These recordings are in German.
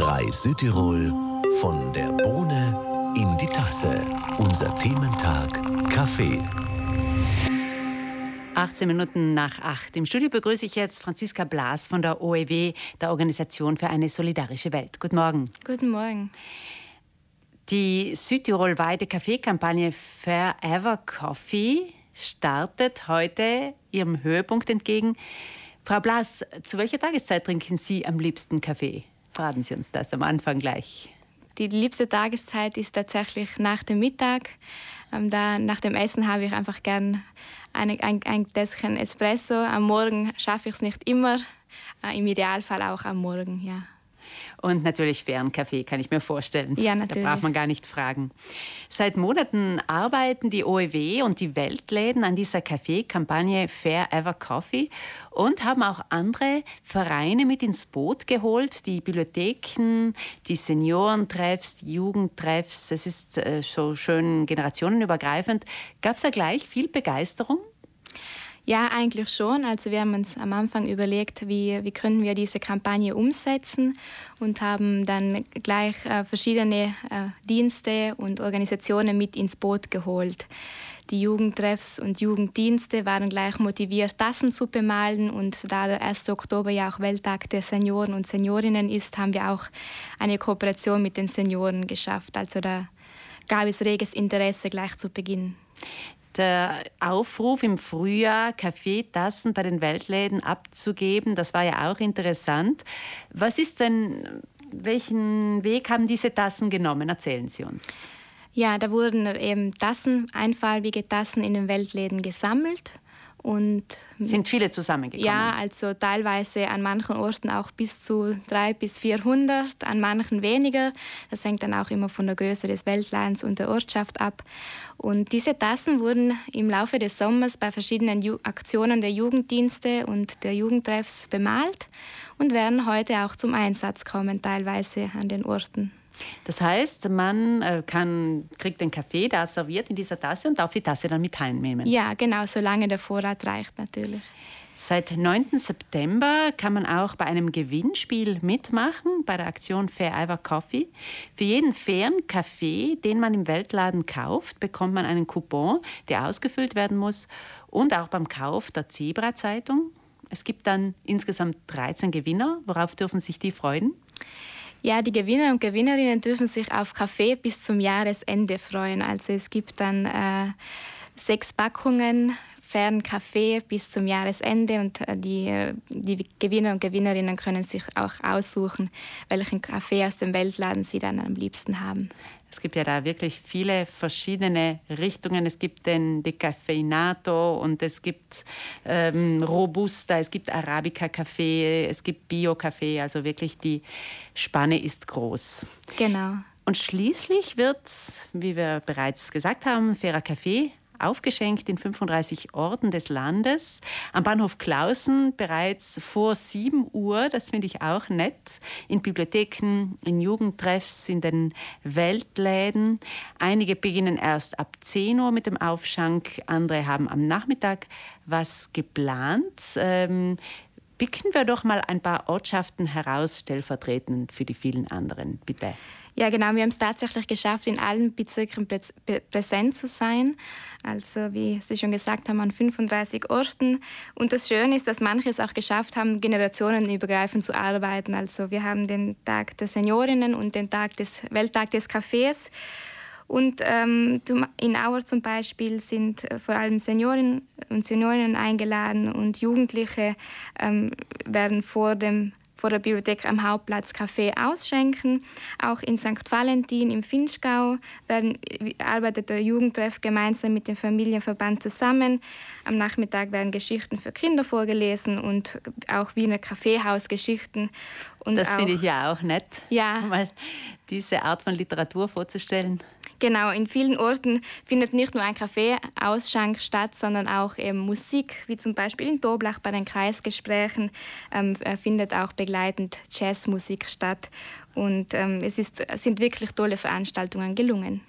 Reis Südtirol von der Bohne in die Tasse. Unser Thementag Kaffee. 18 Minuten nach 8. Im Studio begrüße ich jetzt Franziska Blas von der OEW, der Organisation für eine solidarische Welt. Guten Morgen. Guten Morgen. Die Südtirol-weite Kaffeekampagne Forever Coffee startet heute ihrem Höhepunkt entgegen. Frau Blas, zu welcher Tageszeit trinken Sie am liebsten Kaffee? Verraten Sie uns das am Anfang gleich. Die liebste Tageszeit ist tatsächlich nach dem Mittag. Ähm, da, nach dem Essen habe ich einfach gern eine, ein, ein Tässchen Espresso. Am Morgen schaffe ich es nicht immer, äh, im Idealfall auch am Morgen, ja. Und natürlich fairen Kaffee, kann ich mir vorstellen. Ja, natürlich. Da braucht man gar nicht fragen. Seit Monaten arbeiten die OEW und die Weltläden an dieser Kaffeekampagne Fair Ever Coffee und haben auch andere Vereine mit ins Boot geholt, die Bibliotheken, die Seniorentreffs, die Jugendtreffs. Das ist äh, so schön generationenübergreifend. Gab es da gleich viel Begeisterung? Ja, eigentlich schon. Also wir haben uns am Anfang überlegt, wie, wie können wir diese Kampagne umsetzen und haben dann gleich äh, verschiedene äh, Dienste und Organisationen mit ins Boot geholt. Die Jugendtreffs und Jugenddienste waren gleich motiviert, Tassen zu bemalen. Und da der 1. Oktober ja auch Welttag der Senioren und Seniorinnen ist, haben wir auch eine Kooperation mit den Senioren geschafft. Also da gab es reges Interesse gleich zu Beginn der Aufruf im Frühjahr, Kaffeetassen bei den Weltläden abzugeben, das war ja auch interessant. Was ist denn, welchen Weg haben diese Tassen genommen? Erzählen Sie uns. Ja, da wurden eben Tassen, einfarbige Tassen in den Weltläden gesammelt und sind viele zusammengekommen? Ja, also teilweise an manchen Orten auch bis zu 300 bis 400, an manchen weniger. Das hängt dann auch immer von der Größe des Weltlands und der Ortschaft ab. Und diese Tassen wurden im Laufe des Sommers bei verschiedenen Ju Aktionen der Jugenddienste und der Jugendtreffs bemalt und werden heute auch zum Einsatz kommen, teilweise an den Orten. Das heißt, man äh, kann, kriegt den Kaffee da serviert in dieser Tasse und darf die Tasse dann mit heimnehmen. Ja, genau, solange der Vorrat reicht natürlich. Seit 9. September kann man auch bei einem Gewinnspiel mitmachen, bei der Aktion Fair Ever Coffee. Für jeden fairen Kaffee, den man im Weltladen kauft, bekommt man einen Coupon, der ausgefüllt werden muss. Und auch beim Kauf der Zebra-Zeitung. Es gibt dann insgesamt 13 Gewinner. Worauf dürfen sich die freuen? Ja, die Gewinner und Gewinnerinnen dürfen sich auf Kaffee bis zum Jahresende freuen. Also es gibt dann äh, sechs Packungen fairen Kaffee bis zum Jahresende und äh, die, die Gewinner und Gewinnerinnen können sich auch aussuchen, welchen Kaffee aus dem Weltladen sie dann am liebsten haben. Es gibt ja da wirklich viele verschiedene Richtungen. Es gibt den Decaffeinato und es gibt ähm, Robusta, es gibt Arabica-Kaffee, es gibt Bio-Kaffee. Also wirklich die Spanne ist groß. Genau. Und schließlich wird, wie wir bereits gesagt haben, fairer Kaffee aufgeschenkt in 35 Orten des Landes. Am Bahnhof Klausen bereits vor 7 Uhr, das finde ich auch nett, in Bibliotheken, in Jugendtreffs, in den Weltläden. Einige beginnen erst ab 10 Uhr mit dem Aufschank, andere haben am Nachmittag was geplant. Ähm, picken wir doch mal ein paar Ortschaften heraus, stellvertretend für die vielen anderen, bitte. Ja, genau. Wir haben es tatsächlich geschafft, in allen Bezirken präsent zu sein. Also, wie Sie schon gesagt haben, an 35 Orten. Und das Schöne ist, dass manche es auch geschafft haben, generationenübergreifend zu arbeiten. Also, wir haben den Tag der Seniorinnen und den Tag des Welttag des Cafés. Und ähm, in Auer zum Beispiel sind äh, vor allem Senioren und Seniorinnen eingeladen und Jugendliche ähm, werden vor dem vor der Bibliothek am Hauptplatz Kaffee ausschenken. Auch in St. Valentin im Finchgau werden, arbeitet der Jugendtreff gemeinsam mit dem Familienverband zusammen. Am Nachmittag werden Geschichten für Kinder vorgelesen und auch Wiener Kaffeehausgeschichten. Und das finde ich ja auch nett, ja. mal diese Art von Literatur vorzustellen. Genau, in vielen Orten findet nicht nur ein Kaffeeausschank statt, sondern auch eben Musik, wie zum Beispiel in Doblach bei den Kreisgesprächen ähm, äh, findet auch begleitend Jazzmusik statt. Und ähm, es ist, sind wirklich tolle Veranstaltungen gelungen.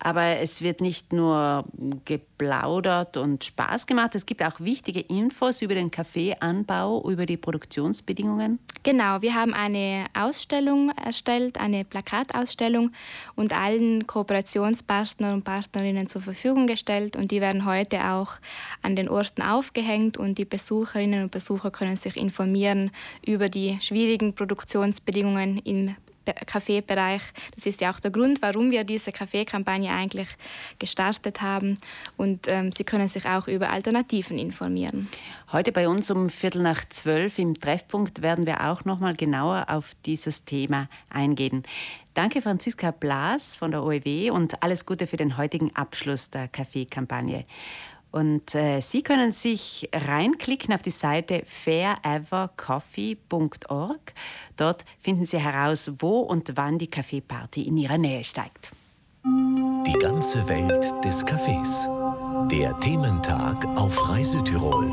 Aber es wird nicht nur geplaudert und Spaß gemacht, es gibt auch wichtige Infos über den Kaffeeanbau, über die Produktionsbedingungen. Genau, wir haben eine Ausstellung erstellt, eine Plakatausstellung und allen Kooperationspartnern und Partnerinnen zur Verfügung gestellt. Und die werden heute auch an den Orten aufgehängt und die Besucherinnen und Besucher können sich informieren über die schwierigen Produktionsbedingungen im Kaffeebereich. Das ist ja auch der Grund, warum wir diese Kaffeekampagne eigentlich gestartet haben. Und ähm, Sie können sich auch über Alternativen informieren. Heute bei uns um Viertel nach zwölf im Treffpunkt werden wir auch noch mal genauer auf dieses Thema eingehen. Danke Franziska Blas von der OEW und alles Gute für den heutigen Abschluss der Kaffeekampagne. Und äh, Sie können sich reinklicken auf die Seite fairevercoffee.org. Dort finden Sie heraus, wo und wann die Kaffeeparty in Ihrer Nähe steigt. Die ganze Welt des Kaffees. Der Thementag auf Reisetirol.